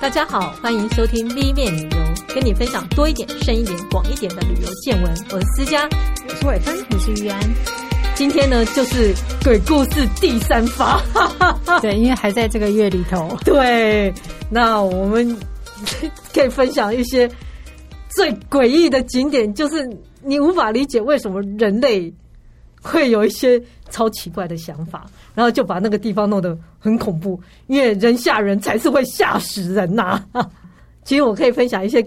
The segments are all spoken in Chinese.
大家好，欢迎收听 V 面旅游，跟你分享多一点、深一点、广一点的旅游见闻。我是思佳，我是伟芬，我是玉安。今天呢，就是鬼故事第三发。对，因为还在这个月里头。对，那我们可以分享一些最诡异的景点，就是你无法理解为什么人类会有一些超奇怪的想法。然后就把那个地方弄得很恐怖，因为人吓人才是会吓死人呐、啊。其实我可以分享一些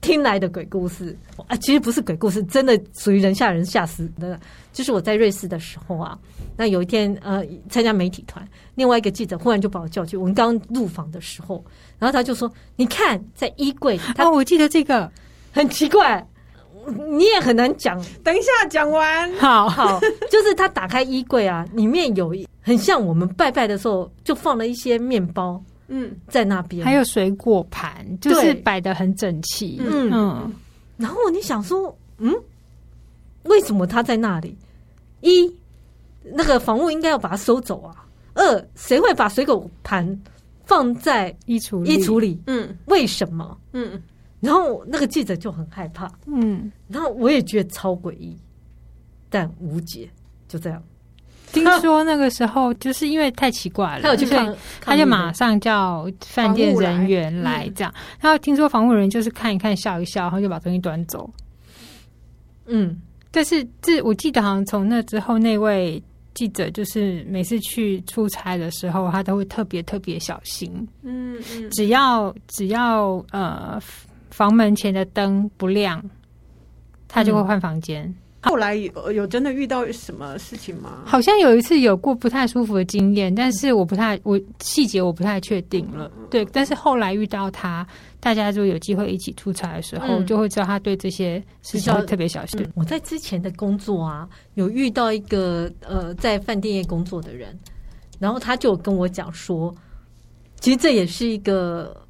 听来的鬼故事啊，其实不是鬼故事，真的属于人吓人吓死的。就是我在瑞士的时候啊，那有一天呃参加媒体团，另外一个记者忽然就把我叫去，我们刚入访的时候，然后他就说：“你看在衣柜，他、哦、我记得这个很奇怪。”你也很难讲，等一下讲完。好好，就是他打开衣柜啊，里面有很像我们拜拜的时候就放了一些面包，嗯，在那边还有水果盘，就是摆的很整齐，嗯嗯。然后你想说，嗯，为什么他在那里？一，那个房屋应该要把它收走啊。二，谁会把水果盘放在衣橱衣橱里？嗯，为什么？嗯。然后那个记者就很害怕，嗯，然后我也觉得超诡异，但无解，就这样。听说那个时候就是因为太奇怪了，他有去看，他就马上叫饭店人员来这样。然后听说房务人员就是看一看笑一笑，然后就把东西端走。嗯，但是这我记得好像从那之后，那位记者就是每次去出差的时候，他都会特别特别小心。嗯嗯，只要只要呃。房门前的灯不亮，他就会换房间。嗯、后来有有真的遇到什么事情吗？好像有一次有过不太舒服的经验，但是我不太我细节我不太确定了。嗯、对，但是后来遇到他，大家就有机会一起出差的时候，嗯、就会知道他对这些事情特别小心。嗯、我在之前的工作啊，有遇到一个呃在饭店业工作的人，然后他就跟我讲说，其实这也是一个。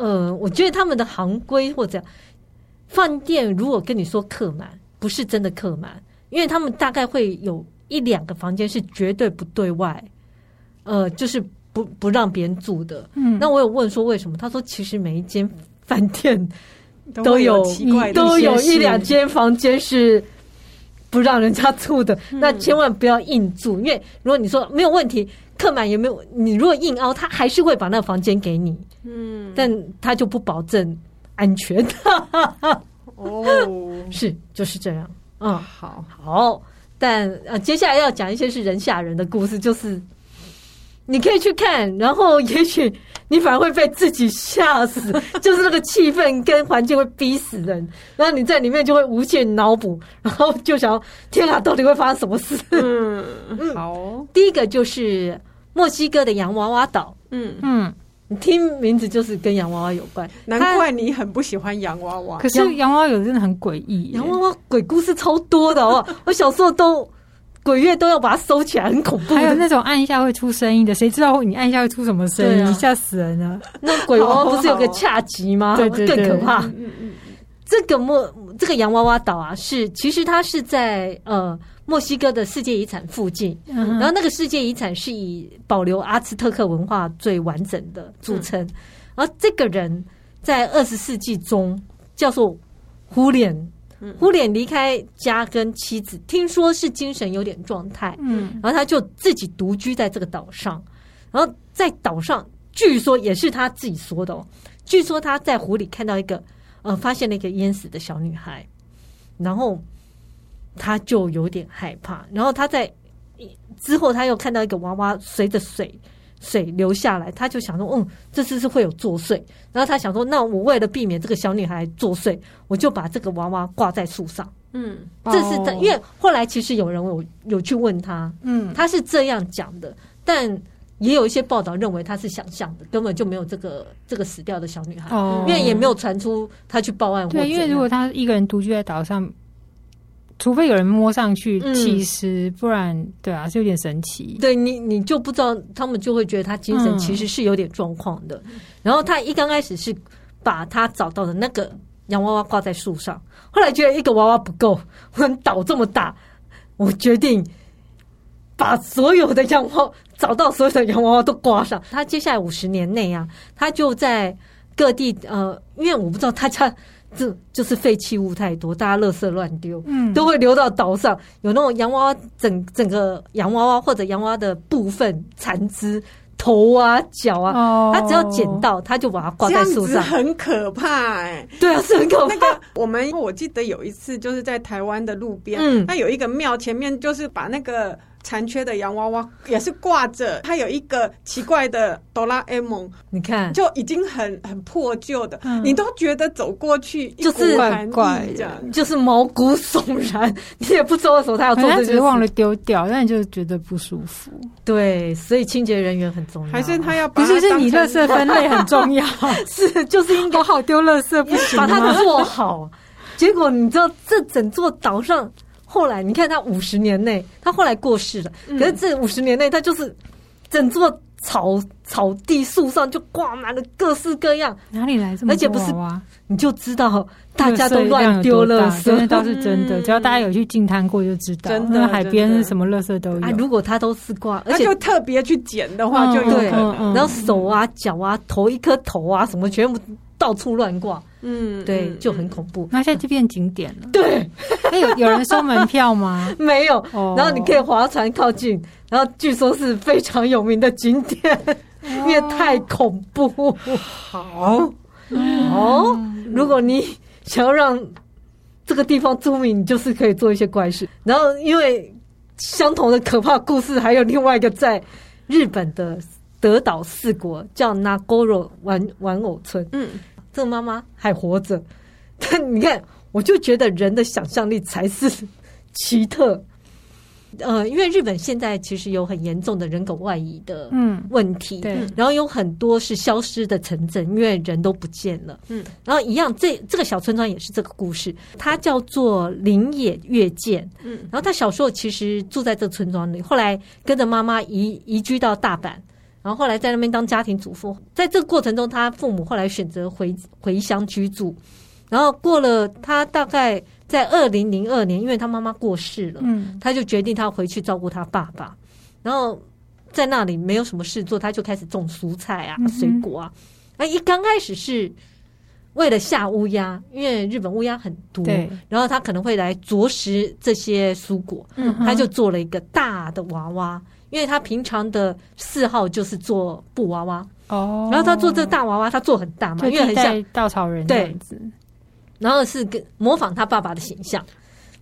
呃，我觉得他们的行规或者饭店，如果跟你说客满，不是真的客满，因为他们大概会有一两个房间是绝对不对外，呃，就是不不让别人住的。嗯，那我有问说为什么？他说其实每一间饭店都有都有一两间房间是不让人家住的，嗯、那千万不要硬住，因为如果你说没有问题。客满有没有？你如果硬凹，他还是会把那个房间给你。嗯，但他就不保证安全。哦，是就是这样。嗯，好好。但呃，接下来要讲一些是人吓人的故事，就是你可以去看，然后也许你反而会被自己吓死，就是那个气氛跟环境会逼死人，然后你在里面就会无限脑补，然后就想天啊，到底会发生什么事？嗯，好。第一个就是。墨西哥的洋娃娃岛，嗯嗯，你听名字就是跟洋娃娃有关，难怪你很不喜欢洋娃娃。可是洋娃娃有的真的很诡异，洋娃娃鬼故事超多的哦。我小时候都鬼月都要把它收起来，很恐怖。还有那种按一下会出声音的，谁知道你按一下会出什么声音？吓死人了！那鬼娃娃不是有个 恰吉吗？对对对，更可怕。嗯嗯，这个墨这个洋娃娃岛啊，是其实它是在呃。墨西哥的世界遗产附近，然后那个世界遗产是以保留阿兹特克文化最完整的著称。而这个人在二十世纪中叫做胡脸，胡脸离开家跟妻子，听说是精神有点状态，嗯，然后他就自己独居在这个岛上。然后在岛上，据说也是他自己说的哦，据说他在湖里看到一个呃，发现了一个淹死的小女孩，然后。他就有点害怕，然后他在之后他又看到一个娃娃随着水水流下来，他就想说，嗯，这次是会有作祟。然后他想说，那我为了避免这个小女孩作祟，我就把这个娃娃挂在树上。嗯，这是他，因为后来其实有人有有去问他，嗯，他是这样讲的，但也有一些报道认为她是想象的，根本就没有这个这个死掉的小女孩，哦，因为也没有传出她去报案。对，因为如果她一个人独居在岛上。除非有人摸上去弃尸，嗯、不然对啊，是有点神奇。对你，你就不知道，他们就会觉得她精神其实是有点状况的。嗯、然后他一刚开始是把他找到的那个洋娃娃挂在树上，后来觉得一个娃娃不够，我们岛这么大，我决定把所有的洋娃娃找到所有的洋娃娃都挂上。他接下来五十年内啊，他就在各地呃，因为我不知道他家这就是废弃物太多，大家垃圾乱丢，嗯，都会流到岛上。有那种洋娃娃整整个洋娃娃或者洋娃娃的部分残肢。头啊，脚啊，他只要捡到，他就把它挂在树上，很可怕哎、欸。对啊，是很可怕。那个我们我记得有一次就是在台湾的路边，嗯，那有一个庙前面就是把那个。残缺的洋娃娃也是挂着，它有一个奇怪的哆啦 A 梦，你看。就已经很很破旧的，嗯，你都觉得走过去就是怪怪的，就是毛骨悚然，你也不知道为什么他要做这个，只是忘了丢掉，但你就觉得不舒服。对，所以清洁人员很重要，还是他要不是是你垃圾分类很重要，是就是应该好丢垃圾，不行 把它做好。结果你知道，这整座岛上。后来你看，他五十年内，他后来过世了。可是这五十年内，他就是整座草草地树上就挂满了各式各样。哪里来这么多？而且不是你就知道大家都乱丢垃圾，真的倒是真的。只要大家有去净滩过，就知道。真的，海边什么垃圾都有。如果他都是挂，而且就特别去捡的话，就有可能。然后手啊、脚啊、头一颗头啊，什么全部到处乱挂。嗯，对，就很恐怖。那现在就变景点了。对，那 有有人收门票吗？没有。然后你可以划船靠近，然后据说是非常有名的景点，因为太恐怖。好，哦，如果你想要让这个地方著名，你就是可以做一些怪事。然后，因为相同的可怕故事，还有另外一个在日本的德岛四国叫 Nagoro 玩玩偶村。嗯。这个妈妈还活着，但你看，我就觉得人的想象力才是奇特。呃，因为日本现在其实有很严重的人口外移的嗯问题，嗯，对，然后有很多是消失的城镇，因为人都不见了，嗯，然后一样，这这个小村庄也是这个故事，它叫做林野月见，嗯，然后他小时候其实住在这个村庄里，后来跟着妈妈移移居到大阪。然后后来在那边当家庭主妇，在这个过程中，他父母后来选择回回乡居住。然后过了，他大概在二零零二年，因为他妈妈过世了，嗯，他就决定他回去照顾他爸爸。然后在那里没有什么事做，他就开始种蔬菜啊、水果啊。那一刚开始是为了吓乌鸦，因为日本乌鸦很多，然后他可能会来啄食这些蔬果，嗯，他就做了一个大的娃娃。因为他平常的嗜好就是做布娃娃。哦，然后他做这个大娃娃，他做很大嘛，因为很像稻草人这样子，然后是跟模仿他爸爸的形象。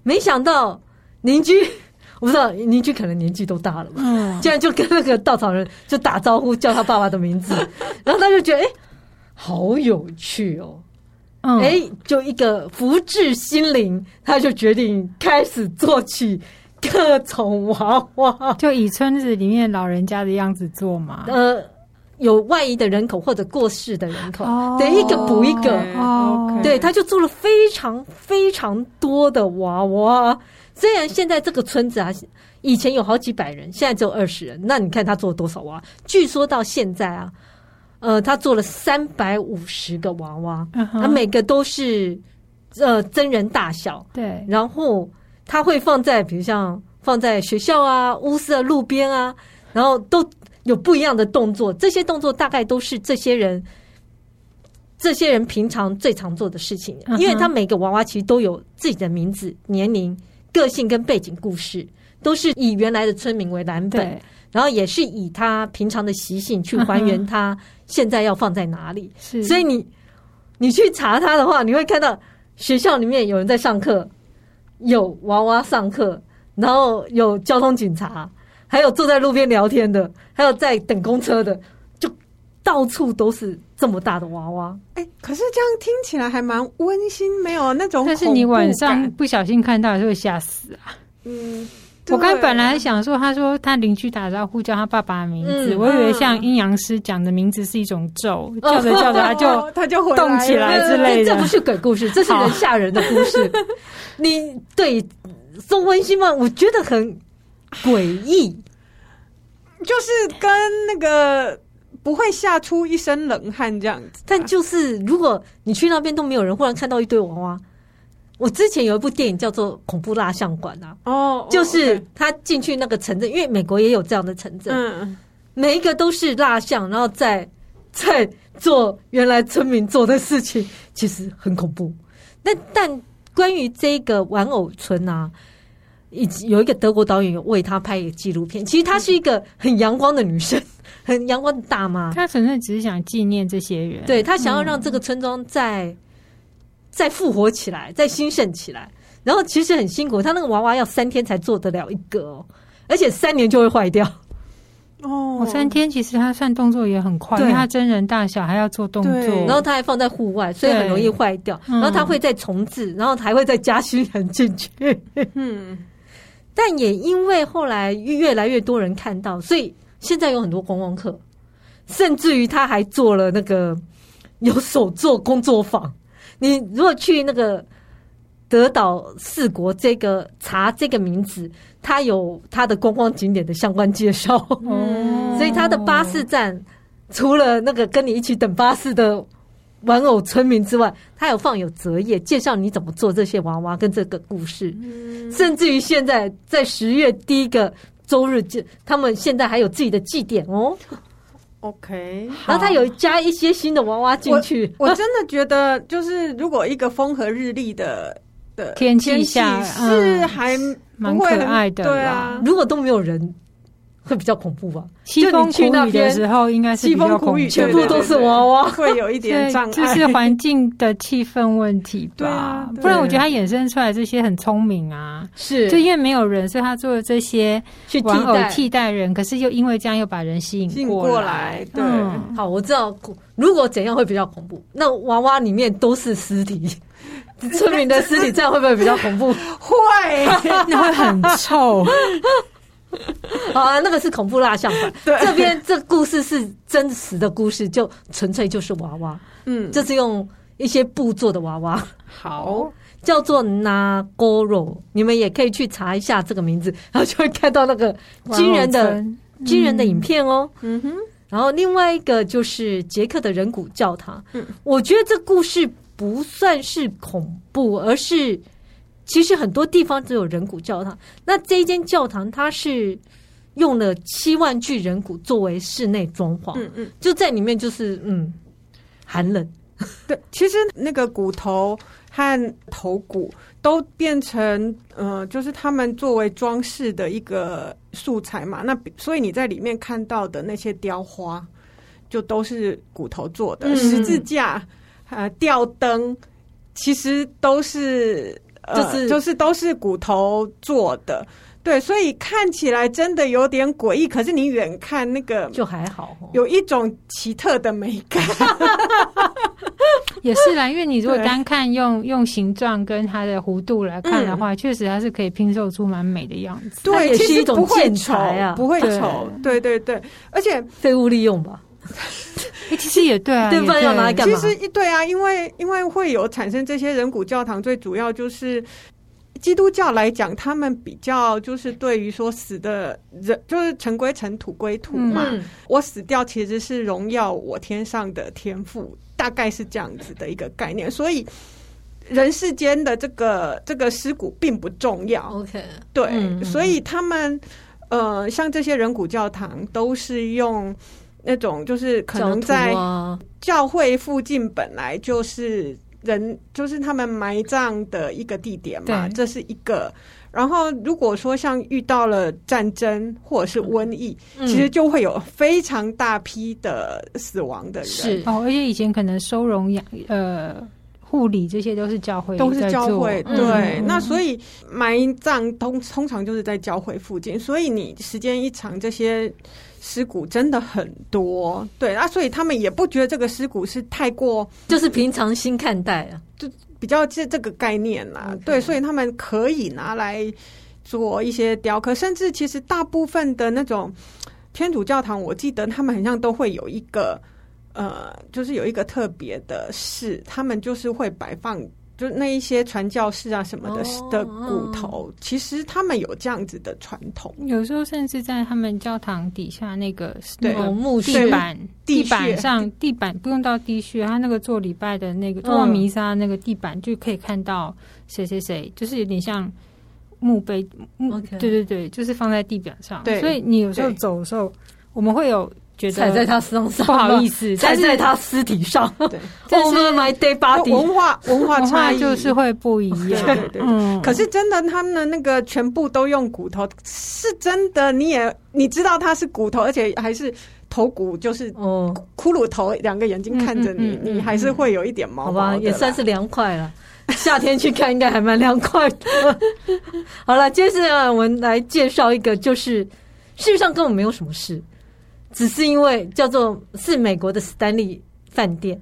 没想到邻居，我不知道邻居可能年纪都大了嘛，嗯，竟然就跟那个稻草人就打招呼，叫他爸爸的名字，然后他就觉得哎，好有趣哦，嗯，哎，就一个福至心灵，他就决定开始做起。各种娃娃，就以村子里面老人家的样子做嘛。呃，有外移的人口或者过世的人口，对、oh, 一个补一个。哦、okay.，对，他就做了非常非常多的娃娃。虽然现在这个村子啊，以前有好几百人，现在只有二十人。那你看他做了多少娃？据说到现在啊，呃，他做了三百五十个娃娃，他、uh. 每个都是呃真人大小。对，然后。他会放在，比如像放在学校啊、屋舍的路边啊，然后都有不一样的动作。这些动作大概都是这些人，这些人平常最常做的事情。因为他每个娃娃其实都有自己的名字、年龄、个性跟背景故事，都是以原来的村民为蓝本，然后也是以他平常的习性去还原他 现在要放在哪里。所以你你去查他的话，你会看到学校里面有人在上课。有娃娃上课，然后有交通警察，还有坐在路边聊天的，还有在等公车的，就到处都是这么大的娃娃。哎、欸，可是这样听起来还蛮温馨，没有那种。但是你晚上不小心看到，还是会吓死啊。嗯。我刚本来想说，他说他邻居打招呼叫他爸爸的名字，嗯、我以为像阴阳师讲的名字是一种咒，嗯、叫着叫着他就 他就动起来之类的。这不是鬼故事，这是人吓人的故事。你对说温馨吗？我觉得很诡异，就是跟那个不会吓出一身冷汗这样子。但就是如果你去那边都没有人，忽然看到一堆娃娃。我之前有一部电影叫做《恐怖蜡像馆》啊，哦，就是他进去那个城镇，因为美国也有这样的城镇，嗯，每一个都是蜡像，然后在 在做原来村民做的事情，其实很恐怖。但但关于这个玩偶村啊。以及有一个德国导演有为他拍一个纪录片，其实她是一个很阳光的女生，很阳光的大妈。她纯粹只是想纪念这些人，对，她想要让这个村庄在、嗯、再复活起来，再兴盛起来。然后其实很辛苦，他那个娃娃要三天才做得了一个哦，而且三年就会坏掉。哦，三天其实他算动作也很快，因为他真人大小还要做动作，然后他还放在户外，所以很容易坏掉。然后他会再重置，然后还会再加新人进去。嗯。但也因为后来越来越多人看到，所以现在有很多观光客，甚至于他还做了那个有手做工作坊。你如果去那个德岛四国这个查这个名字，它有它的观光景点的相关介绍。哦，所以它的巴士站除了那个跟你一起等巴士的。玩偶村民之外，他有放有折页介绍你怎么做这些娃娃跟这个故事，嗯、甚至于现在在十月第一个周日，就他们现在还有自己的祭典哦。OK，然后他有加一些新的娃娃进去我。我真的觉得，就是如果一个风和日丽的的天气下，是还蛮可爱的。对啊，如果都没有人。会比较恐怖吧？西风苦雨的时候，应该是比较恐怖，全部都是娃娃，会有一点障碍。就是环境的气氛问题吧？对啊，不然我觉得他衍生出来这些很聪明啊。是，就因为没有人，所以他做的这些玩偶替代人，可是又因为这样又把人吸引过来。对，好，我知道，如果怎样会比较恐怖？那娃娃里面都是尸体，村民的尸体，这样会不会比较恐怖？会，那会很臭。好 啊，那个是恐怖蜡像馆。对，这边这故事是真实的故事，就纯粹就是娃娃。嗯，这是用一些布做的娃娃。好，叫做 Nagoro，你们也可以去查一下这个名字，然后就会看到那个惊人的、惊人的影片哦。嗯哼，然后另外一个就是捷克的人骨教堂。嗯，我觉得这故事不算是恐怖，而是。其实很多地方都有人骨教堂，那这一间教堂它是用了七万具人骨作为室内装潢，嗯嗯，就在里面就是嗯寒冷。对，其实那个骨头和头骨都变成呃，就是他们作为装饰的一个素材嘛。那所以你在里面看到的那些雕花，就都是骨头做的，嗯、十字架、呃吊灯，其实都是。就是、呃、就是都是骨头做的，对，所以看起来真的有点诡异。可是你远看那个就还好，有一种奇特的美感。也是啦，因为你如果 单看用用形状跟它的弧度来看的话，确、嗯、实它是可以拼凑出蛮美的样子。对，也是一种建材啊，不会丑。对对对，而且废物利用吧。其实也对啊，对，不要拿来干嘛？其实对啊，因为因为会有产生这些人骨教堂，最主要就是基督教来讲，他们比较就是对于说死的人，就是尘归尘，土归土嘛。嗯、我死掉其实是荣耀我天上的天赋，大概是这样子的一个概念。所以人世间的这个这个尸骨并不重要。OK，对，嗯、所以他们呃，像这些人骨教堂都是用。那种就是可能在教会附近本来就是人，就是他们埋葬的一个地点嘛，这是一个。然后如果说像遇到了战争或者是瘟疫，其实就会有非常大批的死亡的人。是哦，而且以前可能收容养呃护理这些都是教会，都是教会。对，那所以埋葬通通常就是在教会附近，所以你时间一长，这些。尸骨真的很多，对啊，所以他们也不觉得这个尸骨是太过，就是平常心看待啊，就比较这这个概念啦。对，所以他们可以拿来做一些雕刻，甚至其实大部分的那种天主教堂，我记得他们好像都会有一个呃，就是有一个特别的事，他们就是会摆放就那一些传教士啊什么的、哦、的骨头，其实他们有这样子的传统。有时候甚至在他们教堂底下那个对木地板地板上地板不用到地穴，他那个做礼拜的那个做弥撒那个地板就可以看到谁谁谁，就是有点像墓碑墓。对对对，就是放在地板上。对，所以你有时候走的时候，我们会有。觉得踩在他身上，不好意思，踩在他尸体上。对，但是 my day body 文化文化差异就是会不一样。对对对，嗯。可是真的，他们的那个全部都用骨头，是真的。你也你知道它是骨头，而且还是头骨，就是哦，骷髅头，两个眼睛看着你，你还是会有一点毛。好吧，也算是凉快了。夏天去看应该还蛮凉快的。好了，接下来我们来介绍一个，就是事实上根本没有什么事。只是因为叫做是美国的史丹利饭店，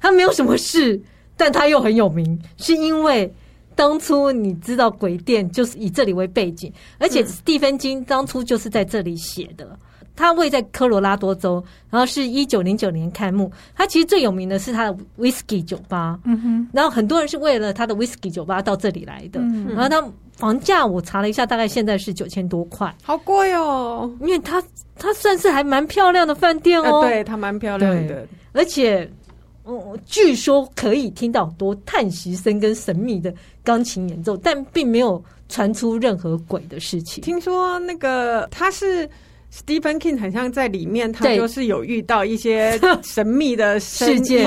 它没有什么事，但它又很有名，是因为当初你知道鬼店就是以这里为背景，而且史蒂芬金当初就是在这里写的。它位在科罗拉多州，然后是一九零九年开幕。它其实最有名的是它的 Whisky 酒吧，嗯哼，然后很多人是为了它的 Whisky 酒吧到这里来的，嗯，然后它。房价我查了一下，大概现在是九千多块，好贵哦！因为它它算是还蛮漂亮的饭店哦，呃、对，它蛮漂亮的，而且嗯，据说可以听到很多叹息声跟神秘的钢琴演奏，但并没有传出任何鬼的事情。听说那个他是 Stephen King，很像在里面，他就是有遇到一些 神秘的事件，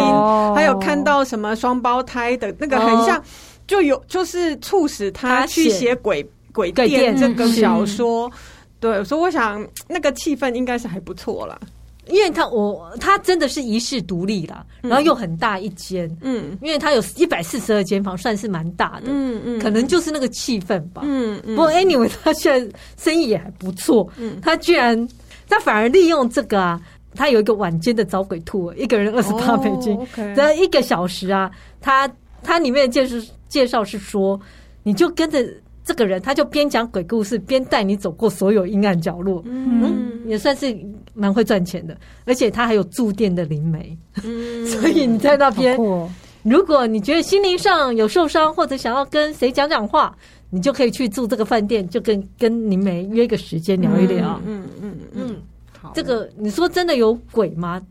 还有看到什么双胞胎的那个，很像。就有就是促使他去写鬼鬼店这个小说，对，所以我想那个气氛应该是还不错啦，因为他我他真的是一世独立啦，然后又很大一间，嗯，因为他有一百四十二间房，算是蛮大的，嗯嗯，可能就是那个气氛吧，嗯嗯。不过 anyway，他现在生意也还不错，嗯，他居然他反而利用这个啊，他有一个晚间的找鬼 tour，一个人二十八美金，然后一个小时啊，他他里面介绍。介绍是说，你就跟着这个人，他就边讲鬼故事，边带你走过所有阴暗角落，嗯，嗯，也算是蛮会赚钱的。而且他还有驻店的灵媒，嗯，所以你在那边，哦，如果你觉得心灵上有受伤，或者想要跟谁讲讲话，你就可以去住这个饭店，就跟跟灵媒约个时间聊一聊。嗯嗯嗯，嗯，嗯，好，这个你说真的有鬼吗？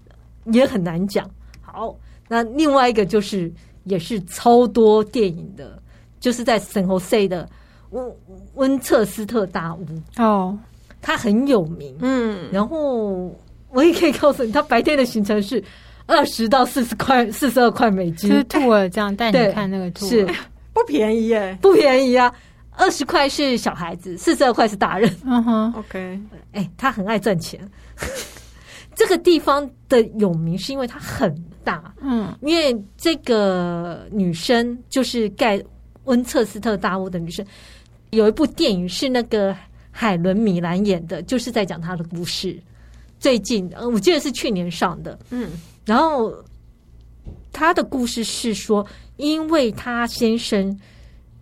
也很难讲。好，那另外一个就是。也是超多电影的，就是在圣荷西的温温彻斯特大屋哦，它很有名。嗯，然后我也可以告诉你，他白天的行程是二十到四十块，四十二块美金。就是兔儿这样带你看那个兔，是不便宜耶，不便宜啊！二十块是小孩子，四十二块是大人。嗯哼，OK，哎，他很爱赚钱。这个地方的有名是因为它很大，嗯，因为这个女生就是盖温彻斯特大屋的女生，有一部电影是那个海伦米兰演的，就是在讲她的故事。最近，我记得是去年上的，嗯，然后她的故事是说，因为她先生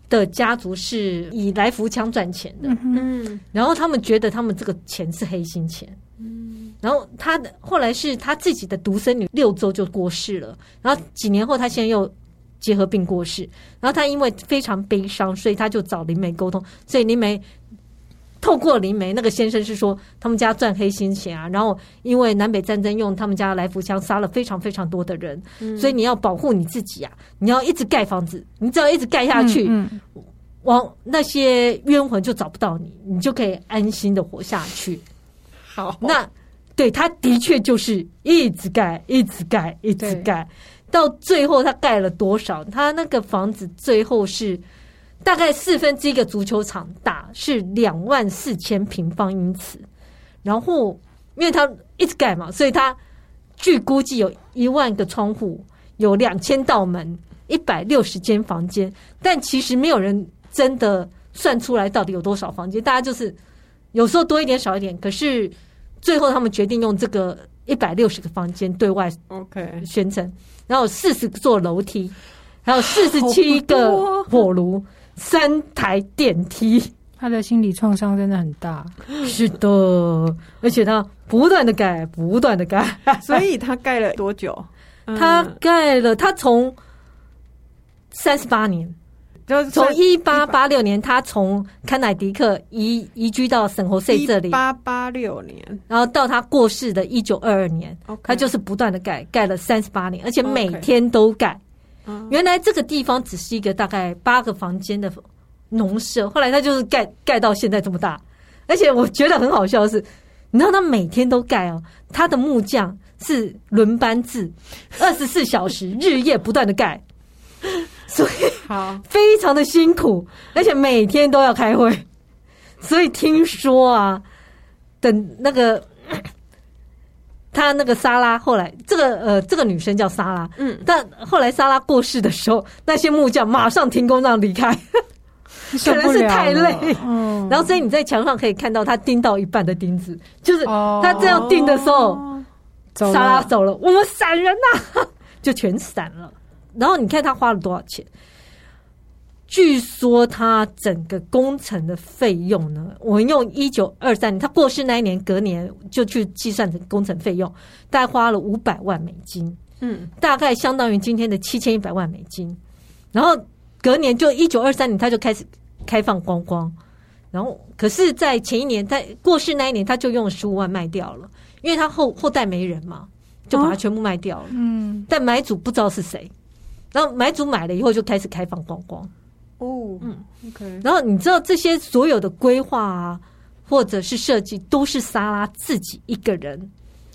的家族是以来福枪赚钱的，嗯，然后他们觉得他们这个钱是黑心钱，嗯。然后他的后来是他自己的独生女六周就过世了，然后几年后他现在又结核病过世，然后他因为非常悲伤，所以他就找灵媒沟通，所以灵媒透过灵媒那个先生是说他们家赚黑心钱啊，然后因为南北战争用他们家来福枪杀了非常非常多的人，嗯，所以你要保护你自己啊，你要一直盖房子，你只要一直盖下去，嗯嗯，往那些冤魂就找不到你，你就可以安心的活下去。好，那。对，他的确就是一直盖，一直盖，一直盖，到最后他盖了多少？他那个房子最后是大概四分之一个足球场大，是两万四千平方英尺。然后，因为他一直盖嘛，所以他据估计有一万个窗户，有两千道门，一百六十间房间。但其实没有人真的算出来到底有多少房间，大家就是有时候多一点，少一点。可是。最后，他们决定用这个一百六十个房间对外 OK 宣称，然后四十座楼梯，还有四十七个火炉，三台电梯。他的心理创伤真的很大。是的，而且他不断的盖，不断的盖。所以他盖了多久？他盖了，他从三十八年。就是从一八八六年，他从康乃狄克移移居到圣侯塞这里。一八八六年，然后到他过世的一九二二年他就是不断的盖，盖了三十八年，而且每天都盖。Okay. 原来这个地方只是一个大概八个房间的农舍，后来他就是盖盖到现在这么大。而且我觉得很好笑的是，你知道他每天都盖哦，他的木匠是轮班制，二十四小时 日夜不断的盖。所以好，非常的辛苦，而且每天都要开会。所以听说啊，等那个他那个莎拉后来，这个呃，这个女生叫莎拉，嗯，但后来莎拉过世的时候，那些木匠马上停工让离开，可能是太累。嗯，然后所以你在墙上可以看到他钉到一半的钉子，就是他这样钉的时候，莎拉走了，我们闪人呐，就全闪了。然后你看他花了多少钱？据说他整个工程的费用呢，我们用一九二三年他过世那一年，隔年就去计算成工程费用，大概花了五百万美金，嗯，大概相当于今天的七千一百万美金。然后隔年就一九二三年，他就开始开放观光。然后可是，在前一年，在过世那一年，他就用了十五万卖掉了，因为他后后代没人嘛，就把它全部卖掉了。嗯，但买主不知道是谁。然后买主买了以后就开始开放观光哦，嗯，OK。然后你知道这些所有的规划啊，或者是设计，都是莎拉自己一个人，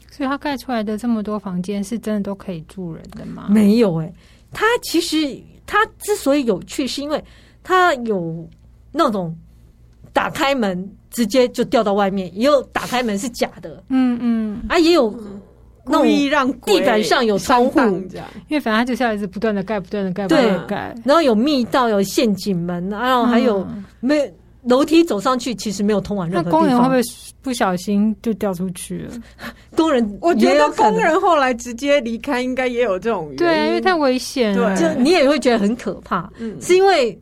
所以他盖出来的这么多房间是真的都可以住人的吗？没有哎、欸，他其实他之所以有趣，是因为他有那种打开门直接就掉到外面，也有打开门是假的，嗯嗯，啊也有。嗯故意让地板上有窗户，因为反正它就是要一直不断的盖，不断的盖，不断的盖。然后有密道，有陷阱门，然后还有没楼梯走上去，其实没有通往任何地方。那工人会不会不小心就掉出去了？工人，我觉得工人后来直接离开，应该也有这种原因。对，因为太危险了，就你也会觉得很可怕。嗯，是因为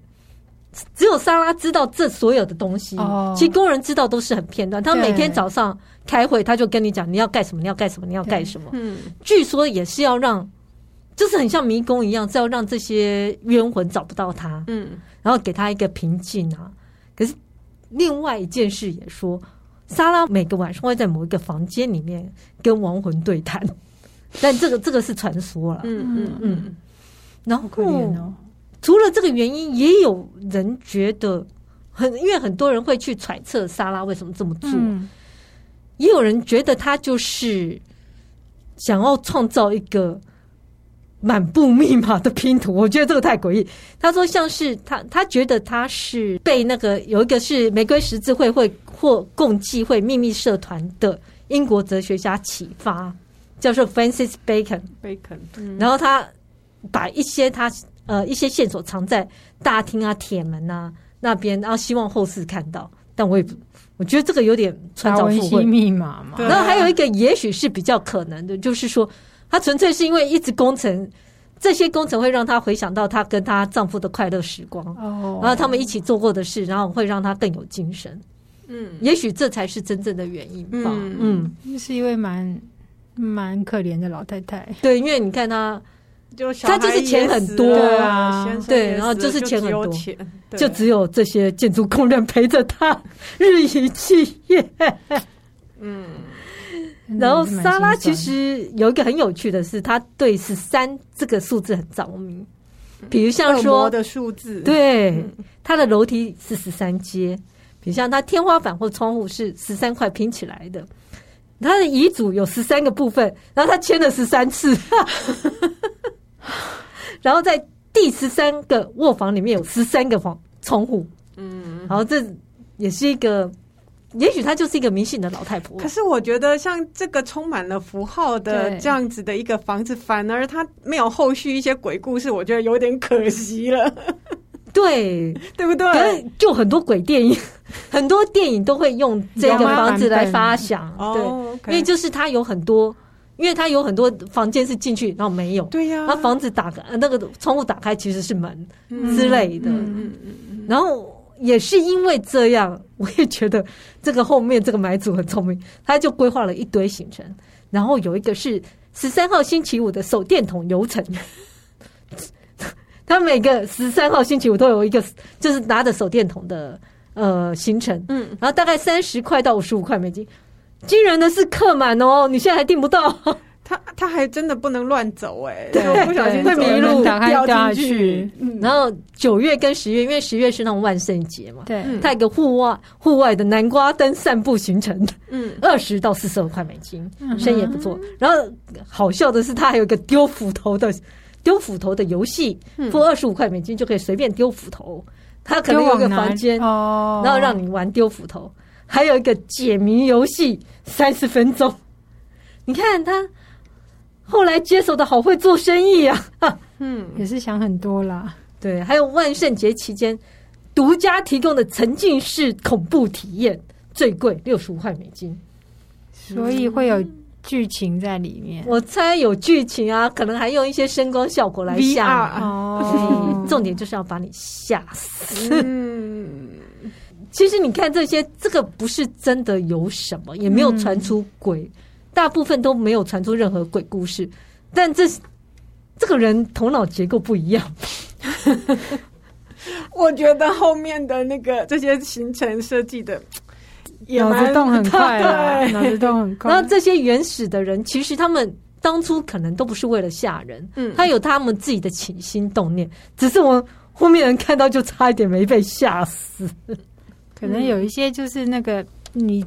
只有莎拉知道这所有的东西，其实工人知道都是很片段。他每天早上。开会，他就跟你讲你要盖什么，你要盖什么，你要盖什么。嗯，据说也是要让，就是很像迷宫一样，是要让这些冤魂找不到他。嗯，然后给他一个平静啊。可是另外一件事也说，莎拉每个晚上会在某一个房间里面跟亡魂对谈，但这个这个是传说了。嗯嗯嗯。然后除了这个原因，也有人觉得很，因为很多人会去揣测莎拉为什么这么做。嗯也有人觉得他就是想要创造一个满布密码的拼图，我觉得这个太诡异。他说像是他，他觉得他是被那个有一个是玫瑰十字会会或共济会秘密社团的英国哲学家启发，叫做 Francis Bacon。Bacon，然后他把一些他呃一些线索藏在大厅啊、铁门啊那边，然后希望后世看到。但我也不。我觉得这个有点穿凿附会密码嘛。然后还有一个，也许是比较可能的，就是说，他纯粹是因为一直工程，这些工程会让她回想到她跟她丈夫的快乐时光，哦然后他们一起做过的事，然后会让她更有精神。嗯，也许这才是真正的原因吧。嗯，是一位蛮蛮可怜的老太太。对，因为你看他。就他就是钱很多啊，对，然后就是钱很多，就只有这些建筑工人陪着他日以继夜。嗯，然后莎拉其实有一个很有趣的是，他对十三这个数字很着迷。比如像说的数字，对，他的楼梯是十三阶，比如像他天花板或窗户是十三块拼起来的，他的遗嘱有十三个部分，然后他签了十三次。然后在第十三个卧房里面有十三个房窗户，嗯，然后这也是一个，也许她就是一个迷信的老太婆。可是我觉得像这个充满了符号的这样子的一个房子，反而它没有后续一些鬼故事，我觉得有点可惜了。对，对不对？就很多鬼电影，很多电影都会用这个房子来发想，对，因为就是它有很多。因为他有很多房间是进去，然后没有。对呀、啊。然后房子打开，那个窗户打开其实是门之类的。嗯嗯嗯。然后也是因为这样，我也觉得这个后面这个买主很聪明，他就规划了一堆行程。然后有一个是十三号星期五的手电筒游程，他每个十三号星期五都有一个，就是拿着手电筒的呃行程，嗯，然后大概三十块到五十五块美金，惊人的是客满哦，你现在还订不到。他他还真的不能乱走哎、欸，对，不小心会迷路掉下去。嗯、然后九月跟十月，因为十月是那种万圣节嘛，对，他有个户外户外的南瓜灯散步行程，嗯，二十到四十五块美金，生意也不错。然后好笑的是，他还有一个丢斧头的丢斧头的游戏，付二十五块美金就可以随便丢斧头。他可能有个房间哦，然后让你玩丢斧头，还有一个解谜游戏，三十分钟。你看他。后来接手的好会做生意啊，嗯，也是想很多啦。对，还有万圣节期间独家提供的沉浸式恐怖体验，最贵六十五块美金，所以会有剧情在里面。我猜有剧情啊，可能还用一些声光效果来吓哦。重点就是要把你吓死。嗯，其实你看这些，这个不是真的有什么，也没有传出鬼。嗯大部分都没有传出任何鬼故事，但这这个人头脑结构不一样。我觉得后面的那个这些行程设计的脑子动很快，脑子动很快。然后这些原始的人，其实他们当初可能都不是为了吓人，嗯，他有他们自己的起心动念，只是我后面人看到就差一点没被吓死。可能有一些就是那个你。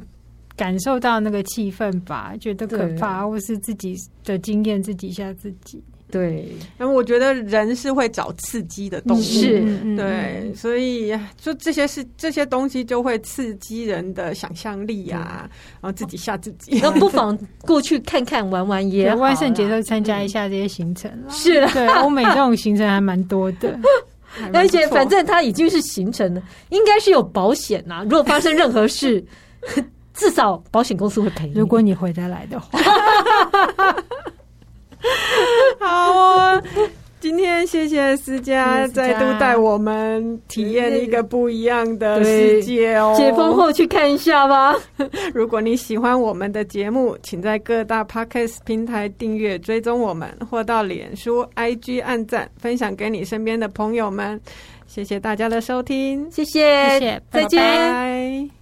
感受到那个气氛吧，觉得可怕，或是自己的经验自己吓自己。对，然后我觉得人是会找刺激的动物，是，对，所以就这些是这些东西就会刺激人的想象力啊，然后自己吓自己。那不妨过去看看玩玩也好，万圣节都参加一下这些行程了。是欧美这种行程还蛮多的，而且反正它已经是形成了，应该是有保险呐。如果发生任何事。至少保险公司会赔。如果你回得来的话，好哦。今天谢谢思佳再度带我们体验一个不一样的世界哦。解封后去看一下吧。如果你喜欢我们的节目，请在各大 Podcast 平台订阅追踪我们，或到脸书 IG 按赞，分享给你身边的朋友们。谢谢大家的收听，谢谢，谢谢，再见。拜拜。